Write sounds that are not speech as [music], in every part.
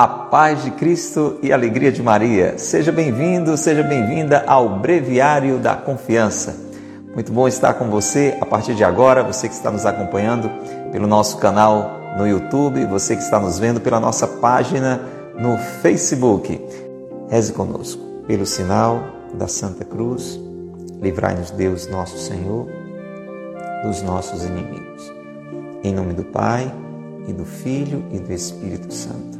A paz de Cristo e a alegria de Maria. Seja bem-vindo, seja bem-vinda ao Breviário da Confiança. Muito bom estar com você a partir de agora, você que está nos acompanhando pelo nosso canal no YouTube, você que está nos vendo pela nossa página no Facebook. Reze conosco. Pelo sinal da Santa Cruz, livrai-nos Deus, nosso Senhor, dos nossos inimigos. Em nome do Pai, e do Filho e do Espírito Santo.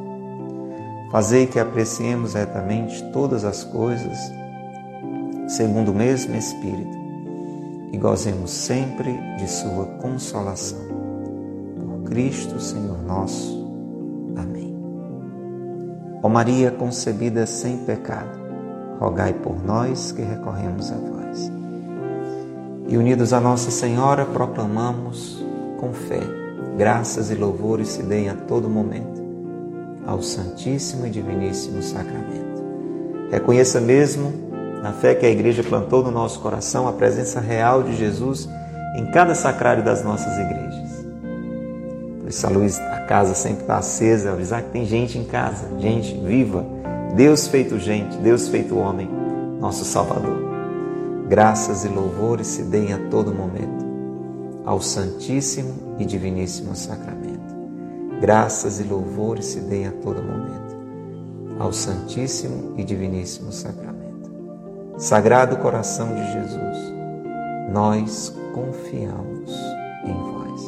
fazei que apreciemos retamente todas as coisas segundo o mesmo Espírito e gozemos sempre de Sua consolação. Por Cristo, Senhor nosso. Amém. Ó Maria concebida sem pecado, rogai por nós que recorremos a vós. E unidos a Nossa Senhora, proclamamos com fé, graças e louvores se deem a todo momento ao Santíssimo e Diviníssimo Sacramento. Reconheça mesmo na fé que a igreja plantou no nosso coração, a presença real de Jesus em cada sacrário das nossas igrejas. Por isso a luz da casa sempre está acesa, avisar que tem gente em casa, gente viva, Deus feito gente, Deus feito homem, nosso Salvador. Graças e louvores se deem a todo momento ao Santíssimo e Diviníssimo Sacramento. Graças e louvores se deem a todo momento ao Santíssimo e Diviníssimo Sacramento. Sagrado coração de Jesus, nós confiamos em vós.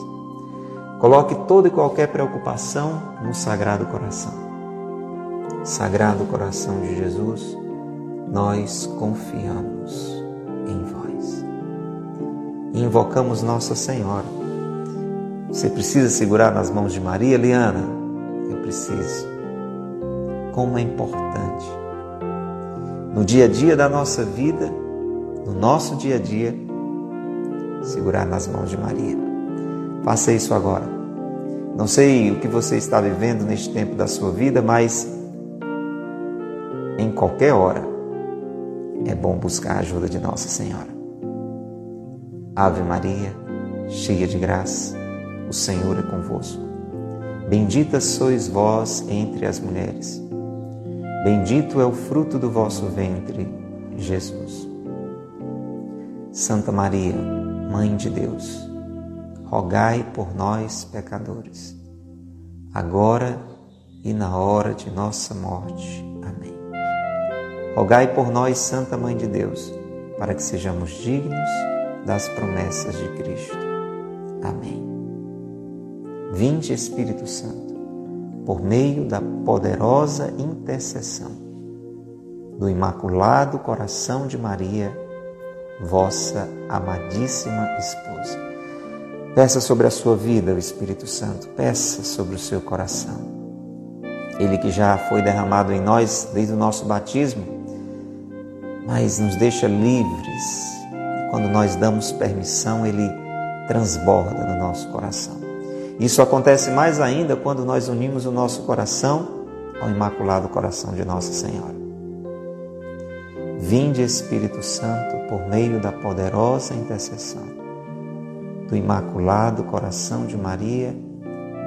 Coloque toda e qualquer preocupação no Sagrado Coração. Sagrado coração de Jesus, nós confiamos em vós. invocamos Nossa Senhora. Você precisa segurar nas mãos de Maria, Liana? Eu preciso. Como é importante no dia a dia da nossa vida, no nosso dia a dia, segurar nas mãos de Maria. Faça isso agora. Não sei o que você está vivendo neste tempo da sua vida, mas em qualquer hora é bom buscar a ajuda de Nossa Senhora. Ave Maria, cheia de graça, o Senhor é convosco. Bendita sois vós entre as mulheres Bendito é o fruto do vosso ventre, Jesus. Santa Maria, Mãe de Deus, rogai por nós, pecadores, agora e na hora de nossa morte. Amém. Rogai por nós, Santa Mãe de Deus, para que sejamos dignos das promessas de Cristo. Amém. Vinde, Espírito Santo por meio da poderosa intercessão do Imaculado Coração de Maria, vossa amadíssima esposa. Peça sobre a sua vida o Espírito Santo, peça sobre o seu coração. Ele que já foi derramado em nós desde o nosso batismo, mas nos deixa livres. E quando nós damos permissão, ele transborda no nosso coração. Isso acontece mais ainda quando nós unimos o nosso coração ao Imaculado Coração de Nossa Senhora. Vinde, Espírito Santo, por meio da poderosa intercessão do Imaculado Coração de Maria,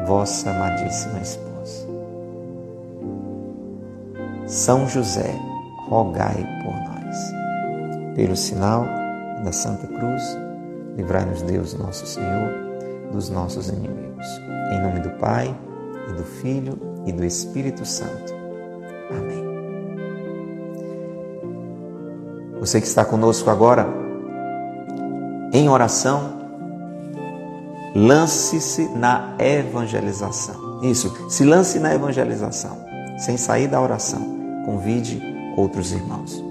vossa amadíssima esposa. São José, rogai por nós. Pelo sinal da Santa Cruz, livrai-nos Deus, nosso Senhor dos nossos inimigos. Em nome do Pai, e do Filho e do Espírito Santo. Amém. Você que está conosco agora, em oração, lance-se na evangelização. Isso, se lance na evangelização, sem sair da oração. Convide outros irmãos.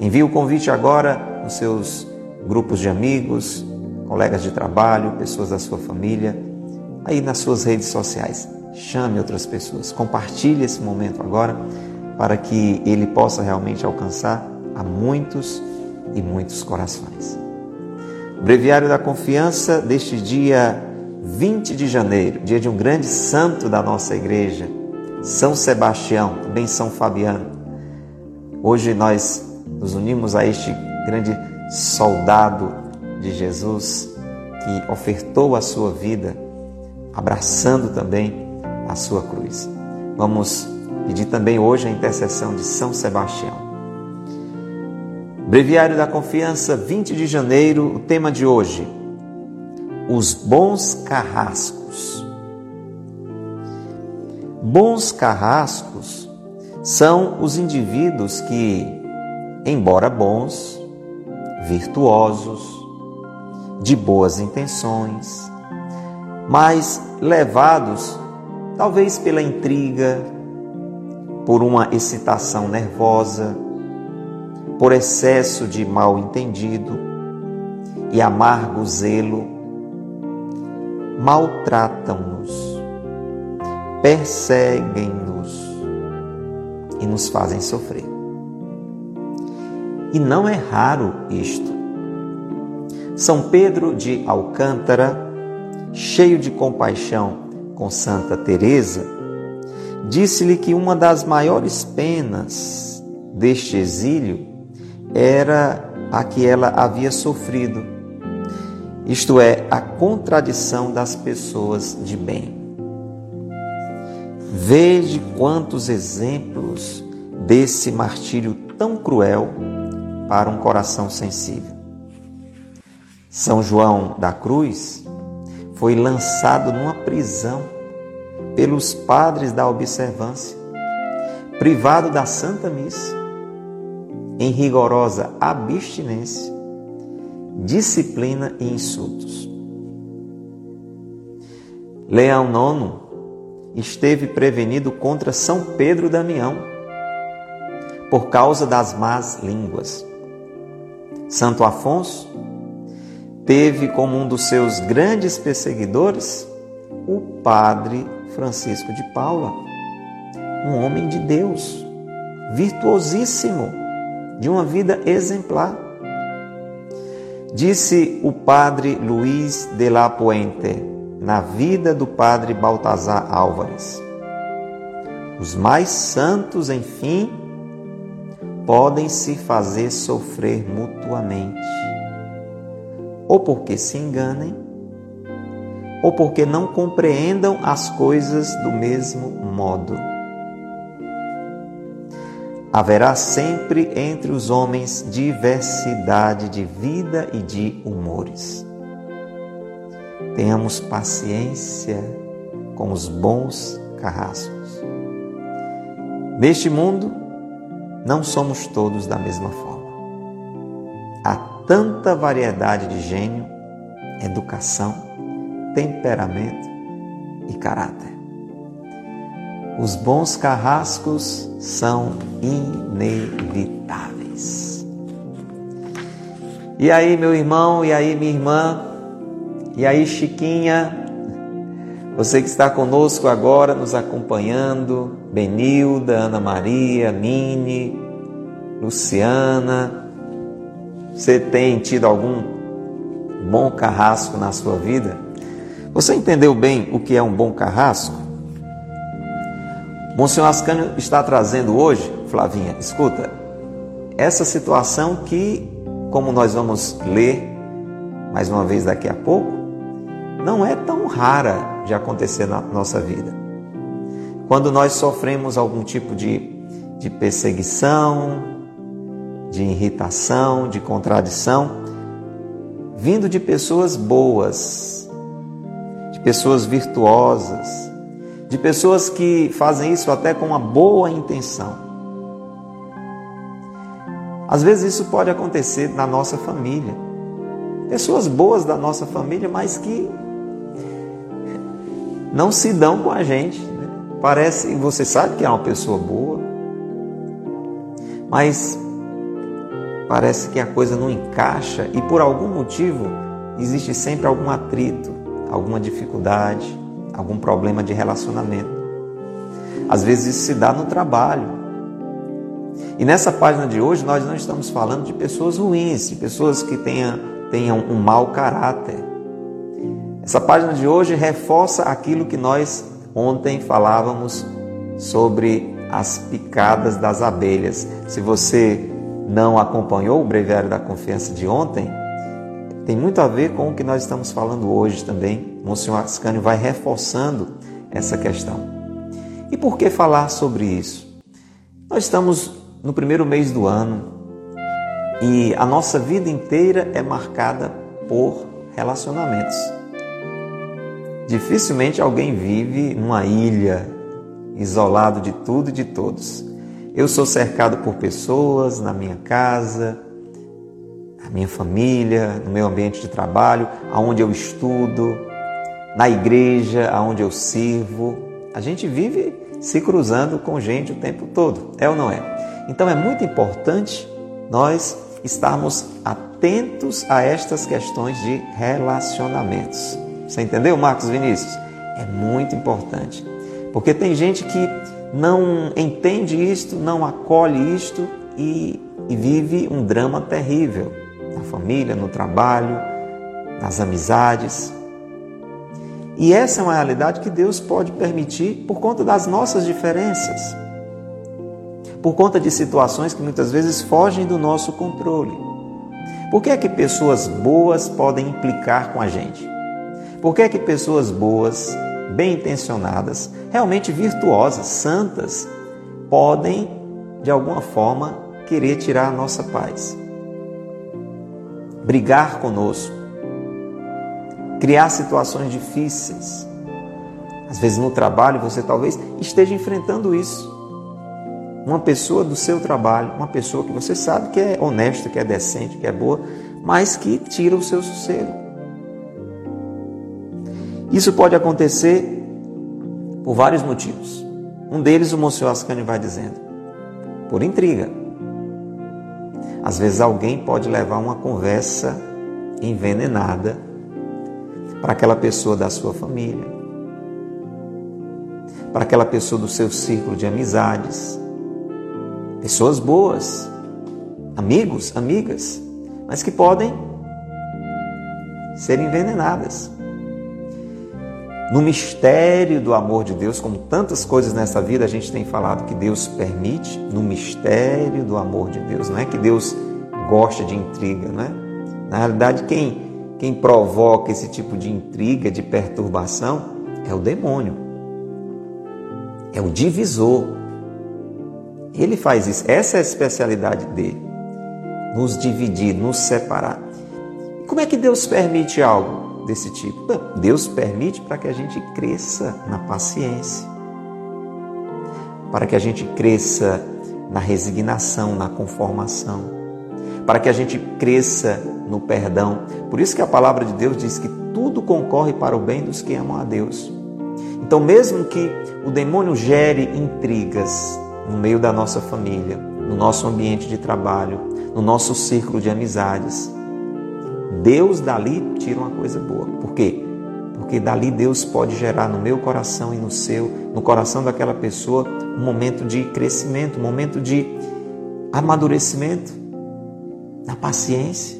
Envie o convite agora nos seus grupos de amigos, colegas de trabalho, pessoas da sua família, aí nas suas redes sociais. chame outras pessoas, compartilhe esse momento agora para que ele possa realmente alcançar a muitos e muitos corações. Breviário da Confiança deste dia 20 de janeiro, dia de um grande santo da nossa igreja, São Sebastião, também São Fabiano. Hoje nós nos unimos a este grande soldado de Jesus que ofertou a sua vida, abraçando também a sua cruz. Vamos pedir também hoje a intercessão de São Sebastião. Breviário da Confiança, 20 de janeiro, o tema de hoje: os bons carrascos. Bons carrascos são os indivíduos que, embora bons, virtuosos, de boas intenções, mas levados talvez pela intriga, por uma excitação nervosa, por excesso de mal entendido e amargo zelo maltratam-nos, perseguem-nos e nos fazem sofrer. E não é raro isto. São Pedro de Alcântara, cheio de compaixão com Santa Teresa, disse-lhe que uma das maiores penas deste exílio era a que ela havia sofrido isto é, a contradição das pessoas de bem. Veja quantos exemplos desse martírio tão cruel para um coração sensível. São João da Cruz foi lançado numa prisão pelos padres da observância, privado da Santa Missa, em rigorosa abstinência disciplina e insultos. Leão IX esteve prevenido contra São Pedro Damião por causa das más línguas. Santo Afonso teve como um dos seus grandes perseguidores o padre Francisco de Paula, um homem de Deus, virtuosíssimo, de uma vida exemplar. Disse o padre Luiz de la Puente na vida do padre Baltazar Álvares: Os mais santos, enfim, podem se fazer sofrer mutuamente, ou porque se enganem, ou porque não compreendam as coisas do mesmo modo Haverá sempre entre os homens diversidade de vida e de humores. Tenhamos paciência com os bons carrascos. Neste mundo, não somos todos da mesma forma. Há tanta variedade de gênio, educação, temperamento e caráter. Os bons carrascos são inevitáveis. E aí, meu irmão, e aí, minha irmã, e aí, Chiquinha, você que está conosco agora, nos acompanhando, Benilda, Ana Maria, Mini, Luciana, você tem tido algum bom carrasco na sua vida? Você entendeu bem o que é um bom carrasco? Monsenhor Ascânio está trazendo hoje, Flavinha, escuta, essa situação que, como nós vamos ler mais uma vez daqui a pouco, não é tão rara de acontecer na nossa vida. Quando nós sofremos algum tipo de, de perseguição, de irritação, de contradição, vindo de pessoas boas, de pessoas virtuosas, de pessoas que fazem isso até com uma boa intenção. Às vezes isso pode acontecer na nossa família. Pessoas boas da nossa família, mas que não se dão com a gente. Né? Parece, você sabe que é uma pessoa boa, mas parece que a coisa não encaixa e por algum motivo existe sempre algum atrito, alguma dificuldade algum problema de relacionamento. Às vezes isso se dá no trabalho. E nessa página de hoje nós não estamos falando de pessoas ruins, de pessoas que tenham, tenham um mau caráter. Essa página de hoje reforça aquilo que nós ontem falávamos sobre as picadas das abelhas. Se você não acompanhou o breviário da confiança de ontem, tem muito a ver com o que nós estamos falando hoje também. Monsenhor Ascânio vai reforçando essa questão. E por que falar sobre isso? Nós estamos no primeiro mês do ano e a nossa vida inteira é marcada por relacionamentos. Dificilmente alguém vive numa ilha, isolado de tudo e de todos. Eu sou cercado por pessoas na minha casa, na minha família, no meu ambiente de trabalho, aonde eu estudo, na igreja, aonde eu sirvo. A gente vive se cruzando com gente o tempo todo, é ou não é? Então é muito importante nós estarmos atentos a estas questões de relacionamentos. Você entendeu, Marcos Vinícius? É muito importante. Porque tem gente que não entende isto, não acolhe isto e, e vive um drama terrível na família, no trabalho, nas amizades. E essa é uma realidade que Deus pode permitir por conta das nossas diferenças, por conta de situações que muitas vezes fogem do nosso controle. Por que é que pessoas boas podem implicar com a gente? Por que é que pessoas boas, bem intencionadas, realmente virtuosas, santas, podem, de alguma forma, querer tirar a nossa paz? Brigar conosco, criar situações difíceis. Às vezes no trabalho você talvez esteja enfrentando isso. Uma pessoa do seu trabalho, uma pessoa que você sabe que é honesta, que é decente, que é boa, mas que tira o seu sossego. Isso pode acontecer por vários motivos. Um deles o Monsenhor Ascani vai dizendo, por intriga. Às vezes alguém pode levar uma conversa envenenada para aquela pessoa da sua família, para aquela pessoa do seu círculo de amizades, pessoas boas, amigos, amigas, mas que podem ser envenenadas. No mistério do amor de Deus, como tantas coisas nessa vida a gente tem falado que Deus permite, no mistério do amor de Deus, não é que Deus gosta de intriga, não é? Na realidade, quem quem provoca esse tipo de intriga, de perturbação, é o demônio. É o divisor. Ele faz isso. Essa é a especialidade dele. Nos dividir, nos separar. Como é que Deus permite algo desse tipo? Deus permite para que a gente cresça na paciência. Para que a gente cresça na resignação, na conformação para que a gente cresça no perdão. Por isso que a palavra de Deus diz que tudo concorre para o bem dos que amam a Deus. Então, mesmo que o demônio gere intrigas no meio da nossa família, no nosso ambiente de trabalho, no nosso círculo de amizades, Deus dali tira uma coisa boa. Por quê? Porque dali Deus pode gerar no meu coração e no seu, no coração daquela pessoa, um momento de crescimento, um momento de amadurecimento na paciência,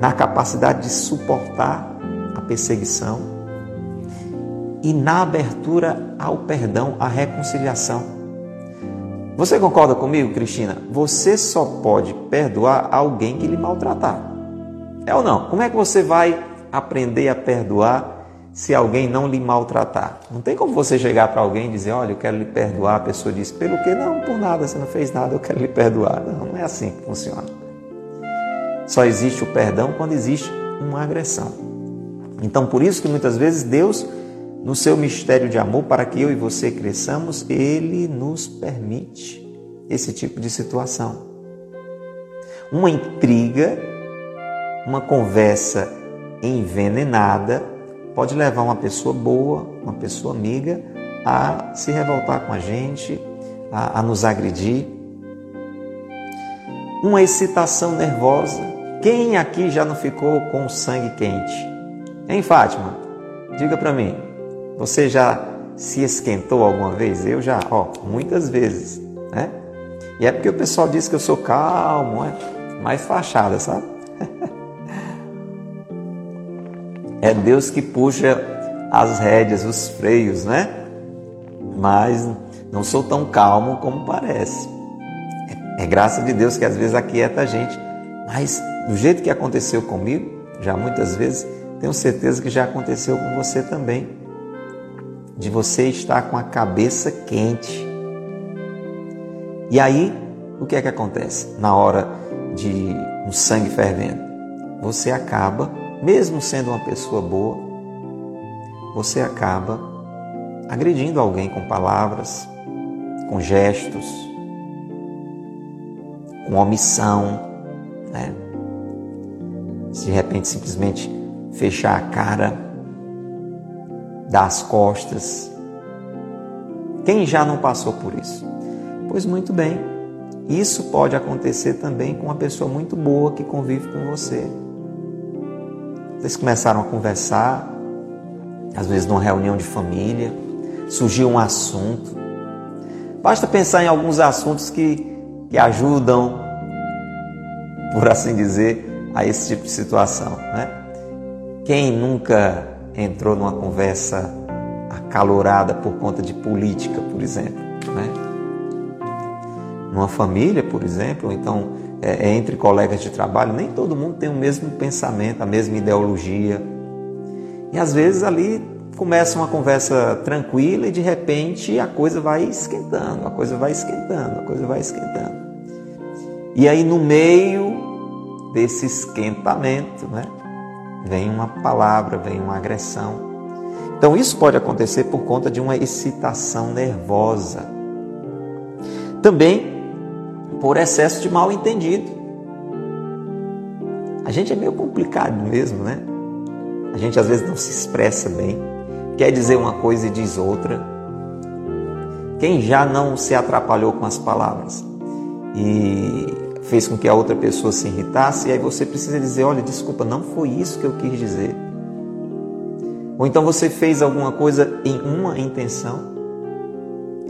na capacidade de suportar a perseguição e na abertura ao perdão, à reconciliação. Você concorda comigo, Cristina? Você só pode perdoar alguém que lhe maltratar. É ou não? Como é que você vai aprender a perdoar se alguém não lhe maltratar. Não tem como você chegar para alguém e dizer, olha, eu quero lhe perdoar. A pessoa diz, pelo que? Não, por nada, você não fez nada, eu quero lhe perdoar. Não, não é assim que funciona. Só existe o perdão quando existe uma agressão. Então, por isso que muitas vezes Deus, no seu mistério de amor, para que eu e você cresçamos, Ele nos permite esse tipo de situação. Uma intriga, uma conversa envenenada, pode levar uma pessoa boa, uma pessoa amiga, a se revoltar com a gente, a, a nos agredir. Uma excitação nervosa. Quem aqui já não ficou com o sangue quente? Hein, Fátima? Diga para mim, você já se esquentou alguma vez? Eu já, ó, muitas vezes, né? E é porque o pessoal diz que eu sou calmo, é mais fachada, sabe? [laughs] é Deus que puxa as rédeas, os freios, né? Mas não sou tão calmo como parece. É, graça de Deus que às vezes aquieta a gente, mas do jeito que aconteceu comigo, já muitas vezes, tenho certeza que já aconteceu com você também. De você estar com a cabeça quente. E aí, o que é que acontece? Na hora de um sangue fervendo, você acaba, mesmo sendo uma pessoa boa, você acaba agredindo alguém com palavras, com gestos, com omissão, né? de repente simplesmente fechar a cara, dar as costas. Quem já não passou por isso? Pois muito bem, isso pode acontecer também com uma pessoa muito boa que convive com você. Vocês começaram a conversar, às vezes numa reunião de família, surgiu um assunto. Basta pensar em alguns assuntos que, que ajudam, por assim dizer, a esse tipo de situação. Né? Quem nunca entrou numa conversa acalorada por conta de política, por exemplo? Né? Numa família, por exemplo, então é, é, entre colegas de trabalho, nem todo mundo tem o mesmo pensamento, a mesma ideologia. E às vezes ali começa uma conversa tranquila e de repente a coisa vai esquentando, a coisa vai esquentando, a coisa vai esquentando. E aí no meio desse esquentamento, né? Vem uma palavra, vem uma agressão. Então isso pode acontecer por conta de uma excitação nervosa. Também por excesso de mal entendido. A gente é meio complicado mesmo, né? A gente às vezes não se expressa bem, quer dizer uma coisa e diz outra. Quem já não se atrapalhou com as palavras? E fez com que a outra pessoa se irritasse, e aí você precisa dizer: olha, desculpa, não foi isso que eu quis dizer. Ou então você fez alguma coisa em uma intenção.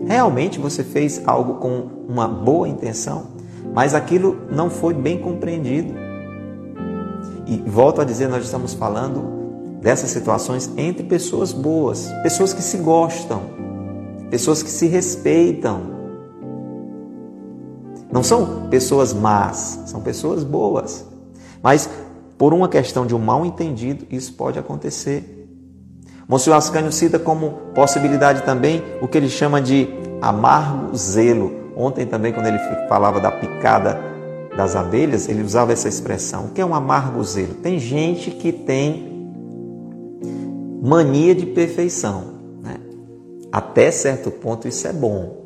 Realmente você fez algo com uma boa intenção, mas aquilo não foi bem compreendido. E volto a dizer, nós estamos falando dessas situações entre pessoas boas, pessoas que se gostam, pessoas que se respeitam, não são pessoas más, são pessoas boas. Mas por uma questão de um mal entendido, isso pode acontecer. Monsenhor Ascânio cita como possibilidade também o que ele chama de amargo zelo. Ontem também, quando ele falava da picada das abelhas, ele usava essa expressão. O que é um amargo zelo? Tem gente que tem mania de perfeição. Né? Até certo ponto isso é bom.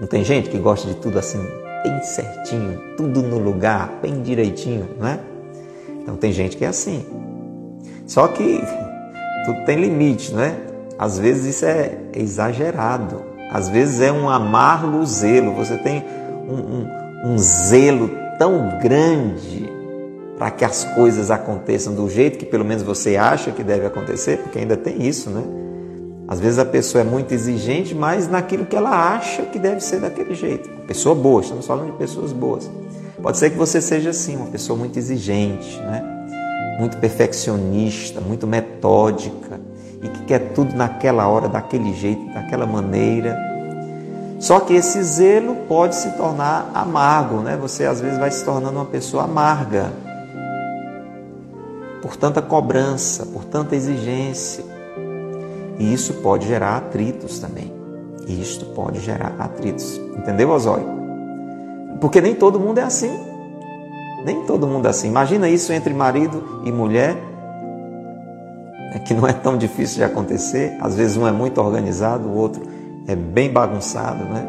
Não tem gente que gosta de tudo assim, bem certinho, tudo no lugar, bem direitinho, né? Então tem gente que é assim. Só que [laughs] tudo tem limite, né? Às vezes isso é exagerado. Às vezes é um amargo zelo. Você tem um, um, um zelo tão grande para que as coisas aconteçam do jeito que pelo menos você acha que deve acontecer, porque ainda tem isso, né? Às vezes a pessoa é muito exigente, mas naquilo que ela acha que deve ser daquele jeito. Pessoa boa, estamos falando de pessoas boas. Pode ser que você seja assim, uma pessoa muito exigente, né? muito perfeccionista, muito metódica e que quer tudo naquela hora, daquele jeito, daquela maneira. Só que esse zelo pode se tornar amargo, né? Você às vezes vai se tornando uma pessoa amarga por tanta cobrança, por tanta exigência. E isso pode gerar atritos também. Isto pode gerar atritos. Entendeu, Osório? Porque nem todo mundo é assim. Nem todo mundo é assim. Imagina isso entre marido e mulher, né, que não é tão difícil de acontecer. Às vezes um é muito organizado, o outro é bem bagunçado, né?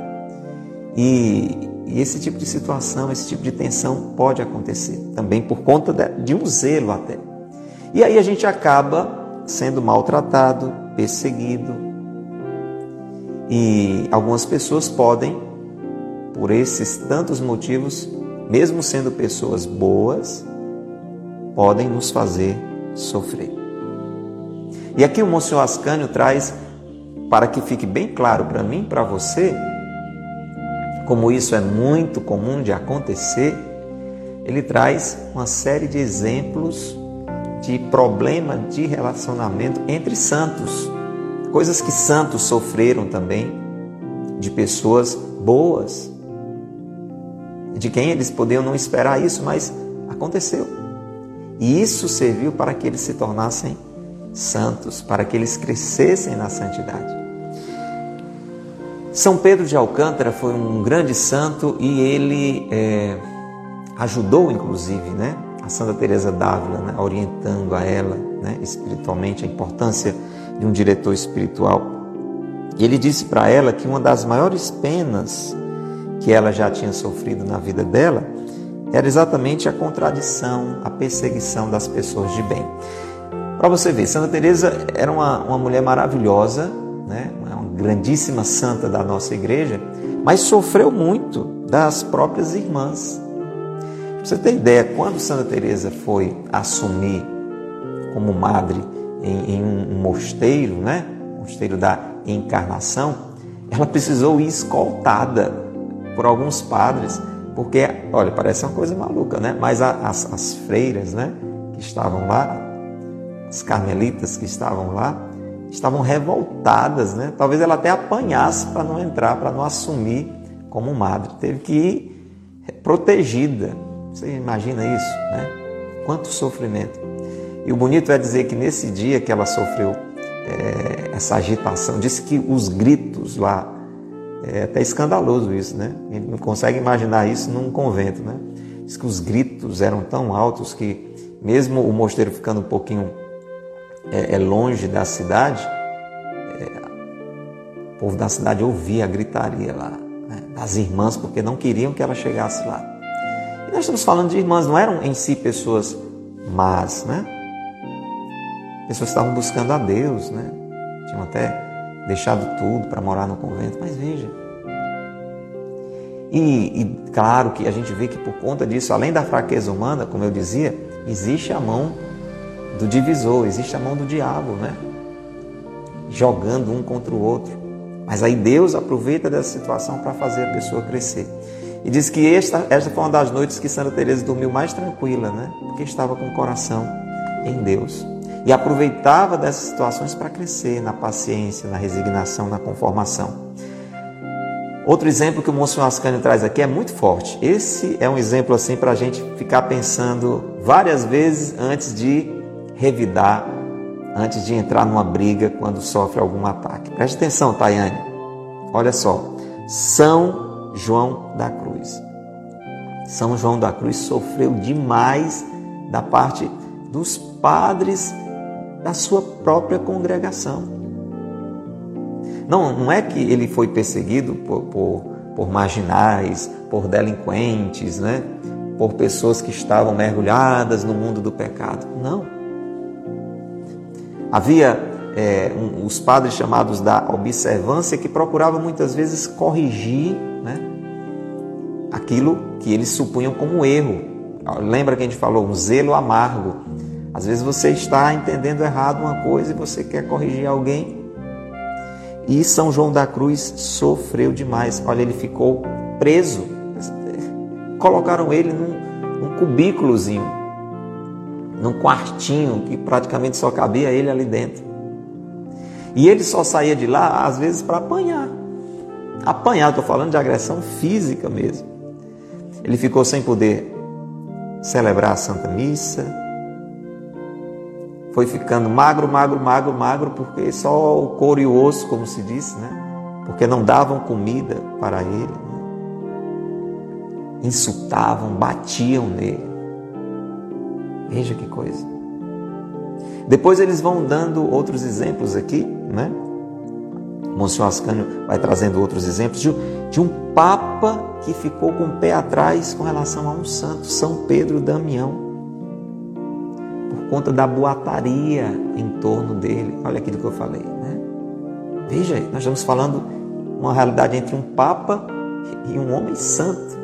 E, e esse tipo de situação, esse tipo de tensão pode acontecer também por conta de, de um zelo até. E aí a gente acaba sendo maltratado, perseguido. E algumas pessoas podem, por esses tantos motivos, mesmo sendo pessoas boas, podem nos fazer sofrer. E aqui o Monsenhor Ascânio traz, para que fique bem claro para mim, para você, como isso é muito comum de acontecer, ele traz uma série de exemplos de problema de relacionamento entre santos, coisas que santos sofreram também, de pessoas boas, de quem eles podiam não esperar isso, mas aconteceu. E isso serviu para que eles se tornassem santos, para que eles crescessem na santidade. São Pedro de Alcântara foi um grande santo e ele é, ajudou, inclusive, né, Santa Teresa d'Ávila, né, orientando a ela, né, espiritualmente, a importância de um diretor espiritual. E ele disse para ela que uma das maiores penas que ela já tinha sofrido na vida dela era exatamente a contradição, a perseguição das pessoas de bem. Para você ver, Santa Teresa era uma, uma mulher maravilhosa, né? uma grandíssima santa da nossa igreja, mas sofreu muito das próprias irmãs. Você ter ideia, quando Santa Teresa foi assumir como madre em, em um mosteiro, né? mosteiro da Encarnação, ela precisou ir escoltada por alguns padres porque, olha, parece uma coisa maluca, né? Mas as, as freiras, né, que estavam lá, as carmelitas que estavam lá, estavam revoltadas, né? Talvez ela até apanhasse para não entrar, para não assumir como madre. Teve que ir protegida. Você imagina isso, né? Quanto sofrimento. E o bonito é dizer que nesse dia que ela sofreu é, essa agitação, disse que os gritos lá é até escandaloso isso, né? A gente não consegue imaginar isso num convento, né? Diz que os gritos eram tão altos que, mesmo o mosteiro ficando um pouquinho é, é longe da cidade, é, o povo da cidade ouvia a gritaria lá, né? das irmãs, porque não queriam que ela chegasse lá. E nós estamos falando de irmãs, não eram em si pessoas más, né? Pessoas que estavam buscando a Deus, né? Tinham até deixado tudo para morar no convento, mas veja. E, e, claro que a gente vê que por conta disso, além da fraqueza humana, como eu dizia, existe a mão do divisor, existe a mão do diabo, né? Jogando um contra o outro. Mas aí Deus aproveita dessa situação para fazer a pessoa crescer. E diz que esta, esta foi uma das noites que Santa Teresa dormiu mais tranquila, né? Porque estava com o coração em Deus e aproveitava dessas situações para crescer na paciência, na resignação, na conformação. Outro exemplo que o Monsenhor Ascânio traz aqui é muito forte. Esse é um exemplo assim para a gente ficar pensando várias vezes antes de revidar, antes de entrar numa briga quando sofre algum ataque. Preste atenção, Tayane. Olha só. São João da Cruz. São João da Cruz sofreu demais da parte dos padres da sua própria congregação. Não, não é que ele foi perseguido por, por, por marginais, por delinquentes, né? por pessoas que estavam mergulhadas no mundo do pecado. Não. Havia é, um, os padres chamados da observância que procuravam muitas vezes corrigir né, aquilo que eles supunham como erro. Lembra que a gente falou, um zelo amargo. Às vezes você está entendendo errado uma coisa e você quer corrigir alguém. E São João da Cruz sofreu demais. Olha, ele ficou preso. Colocaram ele num, num cubículozinho, num quartinho que praticamente só cabia ele ali dentro. E ele só saía de lá, às vezes, para apanhar. Apanhar, estou falando de agressão física mesmo. Ele ficou sem poder celebrar a Santa Missa, foi ficando magro, magro, magro, magro, porque só o couro e o osso, como se diz, né? Porque não davam comida para ele. Né? Insultavam, batiam nele. Veja que coisa. Depois eles vão dando outros exemplos aqui, né? Monsenhor Ascânio vai trazendo outros exemplos de, de um Papa que ficou com o pé atrás com relação a um santo, São Pedro Damião conta da boataria em torno dele. Olha aquilo que eu falei, né? Veja, nós estamos falando uma realidade entre um papa e um homem santo.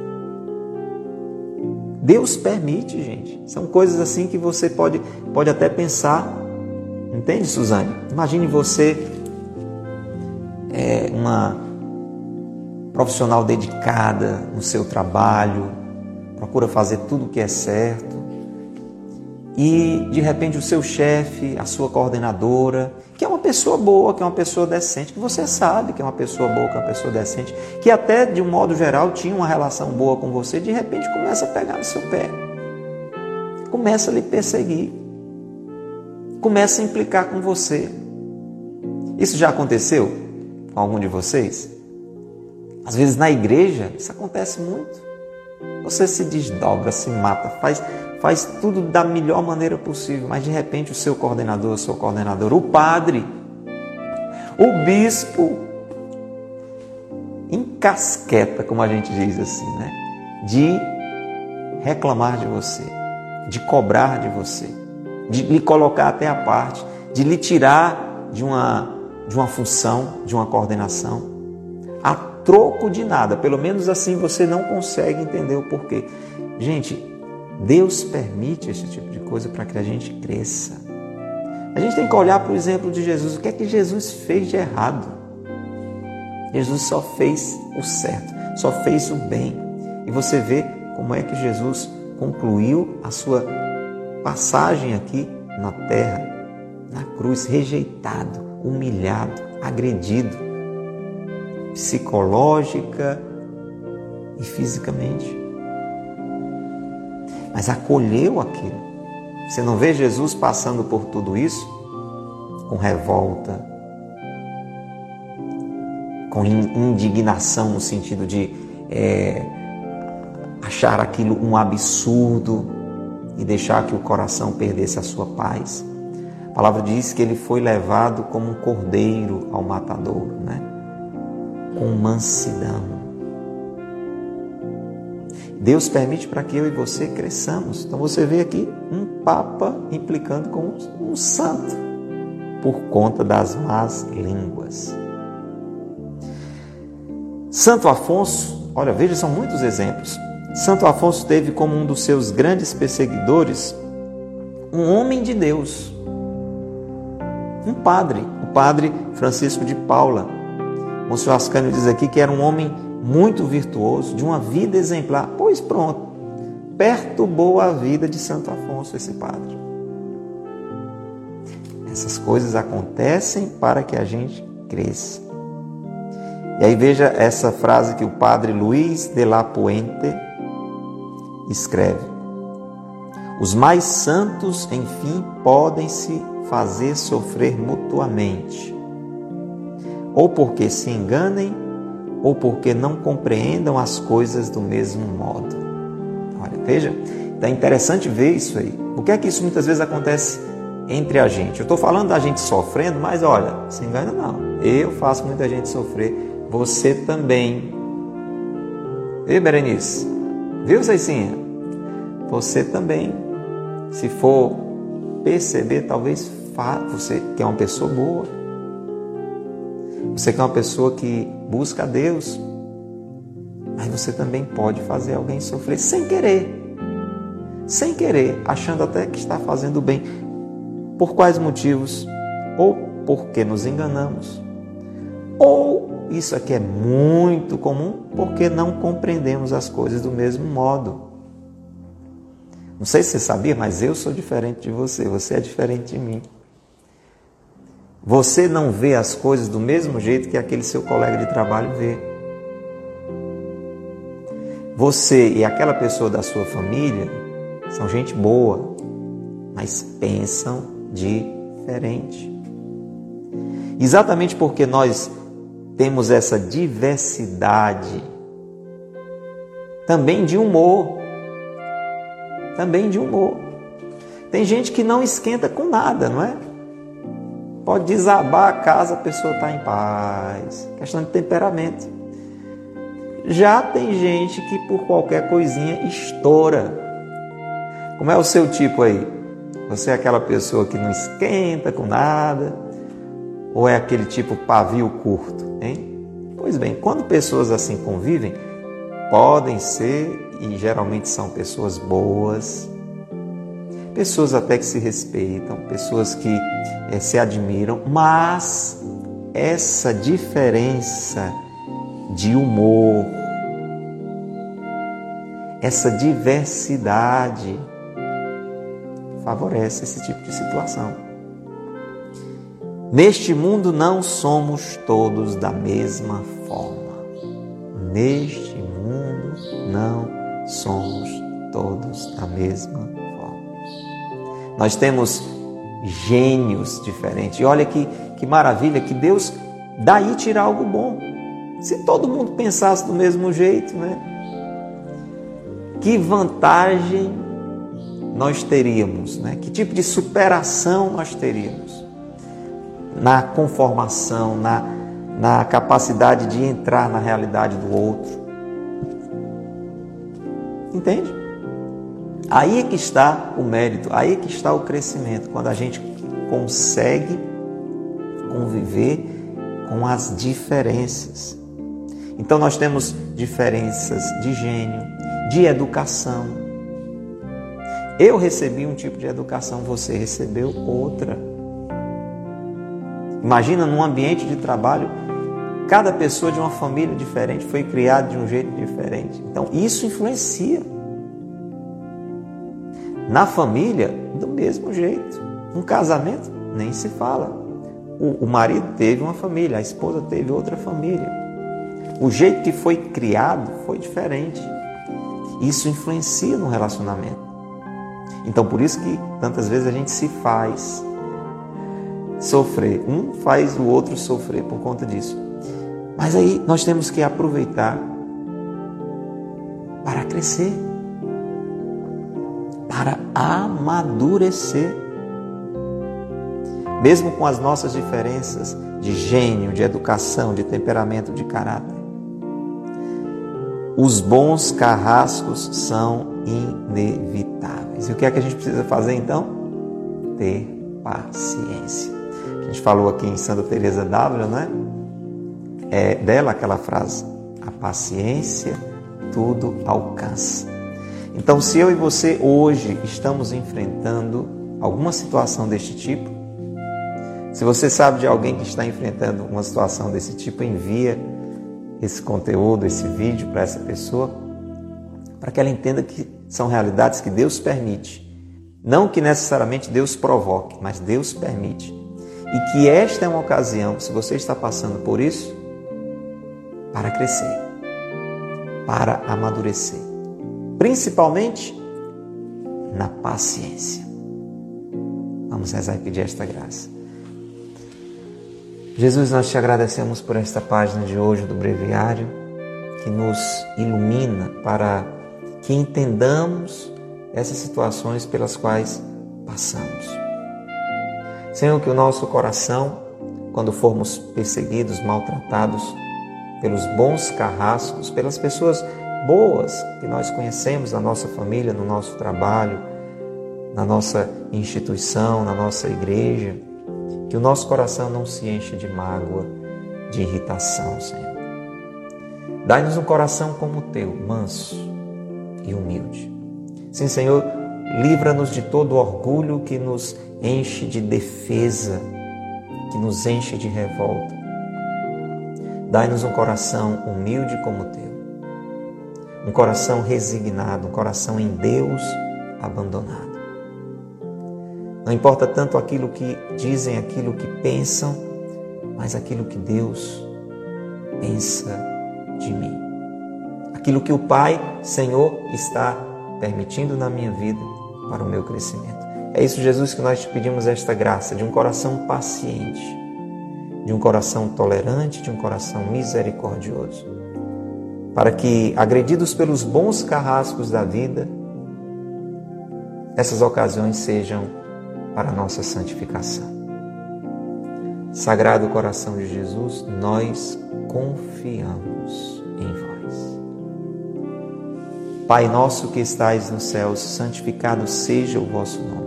Deus permite, gente. São coisas assim que você pode, pode até pensar Entende, Suzane? Imagine você é uma profissional dedicada no seu trabalho, procura fazer tudo o que é certo, e de repente o seu chefe, a sua coordenadora, que é uma pessoa boa, que é uma pessoa decente, que você sabe que é uma pessoa boa, que é uma pessoa decente, que até de um modo geral tinha uma relação boa com você, de repente começa a pegar no seu pé, começa a lhe perseguir, começa a implicar com você. Isso já aconteceu com algum de vocês? Às vezes na igreja isso acontece muito. Você se desdobra, se mata, faz faz tudo da melhor maneira possível, mas de repente o seu coordenador, o seu coordenador, o padre, o bispo, encasqueta, como a gente diz assim, né? De reclamar de você, de cobrar de você, de lhe colocar até a parte, de lhe tirar de uma, de uma função, de uma coordenação, a troco de nada. Pelo menos assim você não consegue entender o porquê. Gente, Deus permite esse tipo de coisa para que a gente cresça. A gente tem que olhar para o exemplo de Jesus. O que é que Jesus fez de errado? Jesus só fez o certo, só fez o bem. E você vê como é que Jesus concluiu a sua passagem aqui na terra, na cruz, rejeitado, humilhado, agredido, psicológica e fisicamente. Mas acolheu aquilo. Você não vê Jesus passando por tudo isso? Com revolta, com indignação no sentido de é, achar aquilo um absurdo e deixar que o coração perdesse a sua paz. A palavra diz que ele foi levado como um cordeiro ao matadouro, né? com mansidão. Deus permite para que eu e você cresçamos. Então você vê aqui um papa implicando com um santo por conta das más línguas. Santo Afonso, olha, veja, são muitos exemplos. Santo Afonso teve como um dos seus grandes perseguidores um homem de Deus, um padre, o padre Francisco de Paula. Monsenhor Ascânio diz aqui que era um homem muito virtuoso, de uma vida exemplar. Pois pronto, perturbou a vida de Santo Afonso, esse padre. Essas coisas acontecem para que a gente cresça. E aí veja essa frase que o padre Luiz de la Puente escreve: Os mais santos, enfim, podem se fazer sofrer mutuamente, ou porque se enganem ou porque não compreendam as coisas do mesmo modo. Olha, veja, é interessante ver isso aí. O que é que isso muitas vezes acontece entre a gente? Eu estou falando da gente sofrendo, mas olha, se engana não. Eu faço muita gente sofrer, você também. Ei, Berenice, viu, Ceicinha? Você também, se for perceber, talvez você que é uma pessoa boa, você que é uma pessoa que busca a Deus, mas você também pode fazer alguém sofrer sem querer. Sem querer, achando até que está fazendo bem. Por quais motivos? Ou porque nos enganamos, ou isso aqui é muito comum porque não compreendemos as coisas do mesmo modo. Não sei se você sabia, mas eu sou diferente de você, você é diferente de mim. Você não vê as coisas do mesmo jeito que aquele seu colega de trabalho vê. Você e aquela pessoa da sua família são gente boa, mas pensam diferente. Exatamente porque nós temos essa diversidade também de humor. Também de humor. Tem gente que não esquenta com nada, não é? Pode desabar a casa, a pessoa está em paz. Questão de temperamento. Já tem gente que por qualquer coisinha estoura. Como é o seu tipo aí? Você é aquela pessoa que não esquenta com nada? Ou é aquele tipo pavio curto, hein? Pois bem, quando pessoas assim convivem, podem ser e geralmente são pessoas boas, pessoas até que se respeitam, pessoas que é, se admiram, mas essa diferença de humor, essa diversidade favorece esse tipo de situação. Neste mundo não somos todos da mesma forma. Neste mundo não somos todos da mesma forma. Nós temos gênios diferentes. E olha que, que maravilha que Deus daí tira algo bom. Se todo mundo pensasse do mesmo jeito, né? Que vantagem nós teríamos, né? Que tipo de superação nós teríamos na conformação, na, na capacidade de entrar na realidade do outro. Entende? Aí é que está o mérito, aí é que está o crescimento, quando a gente consegue conviver com as diferenças. Então nós temos diferenças de gênio, de educação. Eu recebi um tipo de educação, você recebeu outra. Imagina num ambiente de trabalho, cada pessoa de uma família diferente foi criada de um jeito diferente. Então isso influencia. Na família, do mesmo jeito. Um casamento, nem se fala. O, o marido teve uma família, a esposa teve outra família. O jeito que foi criado foi diferente. Isso influencia no relacionamento. Então, por isso que tantas vezes a gente se faz sofrer. Um faz o outro sofrer por conta disso. Mas aí nós temos que aproveitar para crescer para amadurecer. Mesmo com as nossas diferenças de gênio, de educação, de temperamento, de caráter. Os bons carrascos são inevitáveis. E o que é que a gente precisa fazer então? Ter paciência. A gente falou aqui em Santa Teresa d'Ávila, né? É dela aquela frase: a paciência tudo alcança. Então, se eu e você hoje estamos enfrentando alguma situação deste tipo, se você sabe de alguém que está enfrentando uma situação desse tipo, envia esse conteúdo, esse vídeo para essa pessoa, para que ela entenda que são realidades que Deus permite. Não que necessariamente Deus provoque, mas Deus permite. E que esta é uma ocasião, se você está passando por isso, para crescer, para amadurecer principalmente na paciência. Vamos rezar e pedir esta graça. Jesus, nós te agradecemos por esta página de hoje do Breviário, que nos ilumina para que entendamos essas situações pelas quais passamos. Senhor, que o nosso coração, quando formos perseguidos, maltratados pelos bons carrascos, pelas pessoas boas que nós conhecemos na nossa família, no nosso trabalho, na nossa instituição, na nossa igreja, que o nosso coração não se encha de mágoa, de irritação, Senhor. Dai-nos um coração como o teu, manso e humilde. Sim, Senhor, livra-nos de todo orgulho que nos enche de defesa, que nos enche de revolta. Dai-nos um coração humilde como o teu um coração resignado, um coração em Deus abandonado. Não importa tanto aquilo que dizem, aquilo que pensam, mas aquilo que Deus pensa de mim. Aquilo que o Pai, Senhor, está permitindo na minha vida para o meu crescimento. É isso, Jesus, que nós te pedimos esta graça de um coração paciente, de um coração tolerante, de um coração misericordioso para que, agredidos pelos bons carrascos da vida, essas ocasiões sejam para a nossa santificação. Sagrado coração de Jesus, nós confiamos em vós. Pai nosso que estais nos céus, santificado seja o vosso nome.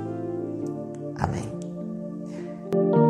Amém.